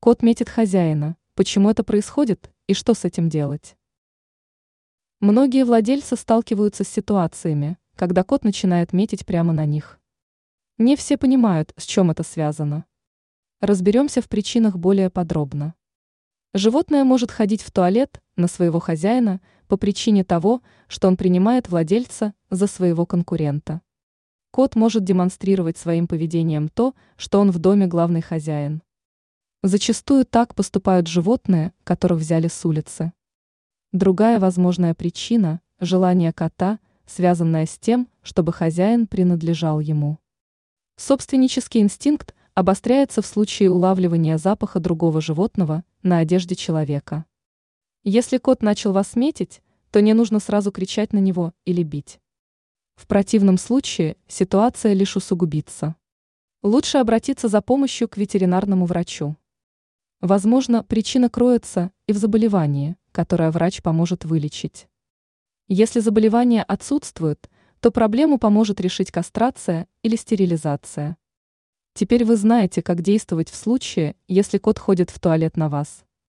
Кот метит хозяина. Почему это происходит и что с этим делать? Многие владельцы сталкиваются с ситуациями, когда кот начинает метить прямо на них. Не все понимают, с чем это связано. Разберемся в причинах более подробно. Животное может ходить в туалет на своего хозяина по причине того, что он принимает владельца за своего конкурента. Кот может демонстрировать своим поведением то, что он в доме главный хозяин. Зачастую так поступают животные, которых взяли с улицы. Другая возможная причина – желание кота, связанное с тем, чтобы хозяин принадлежал ему. Собственнический инстинкт обостряется в случае улавливания запаха другого животного на одежде человека. Если кот начал вас метить, то не нужно сразу кричать на него или бить. В противном случае ситуация лишь усугубится. Лучше обратиться за помощью к ветеринарному врачу. Возможно, причина кроется и в заболевании, которое врач поможет вылечить. Если заболевание отсутствует, то проблему поможет решить кастрация или стерилизация. Теперь вы знаете, как действовать в случае, если кот ходит в туалет на вас.